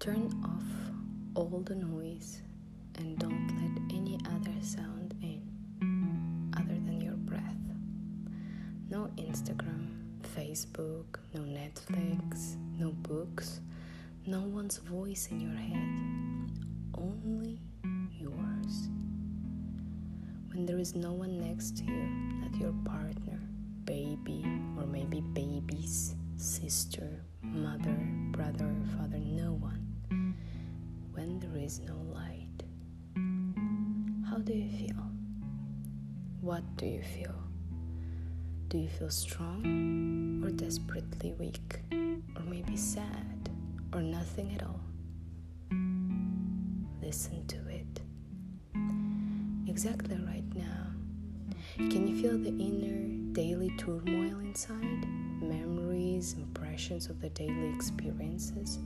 Turn off all the noise and don't let any other sound in other than your breath. No Instagram, Facebook, no Netflix, no books, no one's voice in your head, only yours. When there is no one next to you, not your partner, baby, or maybe babies, sister, mother, brother, father, no one there is no light. How do you feel? What do you feel? Do you feel strong or desperately weak? Or maybe sad or nothing at all? Listen to it. Exactly right now. Can you feel the inner daily turmoil inside? Memories, impressions of the daily experiences?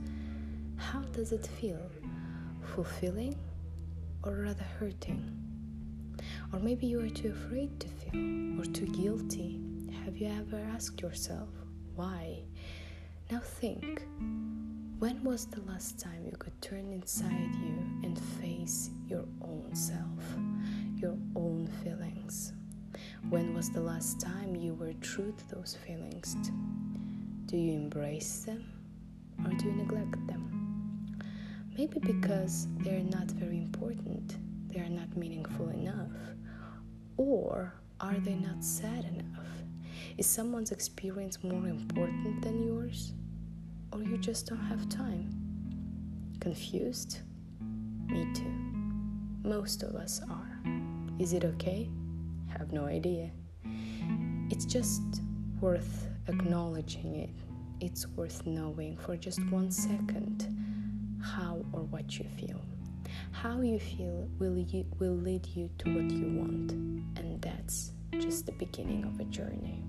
How does it feel? Fulfilling or rather hurting? Or maybe you are too afraid to feel or too guilty. Have you ever asked yourself why? Now think when was the last time you could turn inside you and face your own self, your own feelings? When was the last time you were true to those feelings? Do you embrace them or do you neglect them? Maybe because they're not very important, they are not meaningful enough. Or are they not sad enough? Is someone's experience more important than yours? Or you just don't have time? Confused? Me too. Most of us are. Is it okay? Have no idea. It's just worth acknowledging it. It's worth knowing for just one second how or what you feel. How you feel will, you, will lead you to what you want, and that's just the beginning of a journey.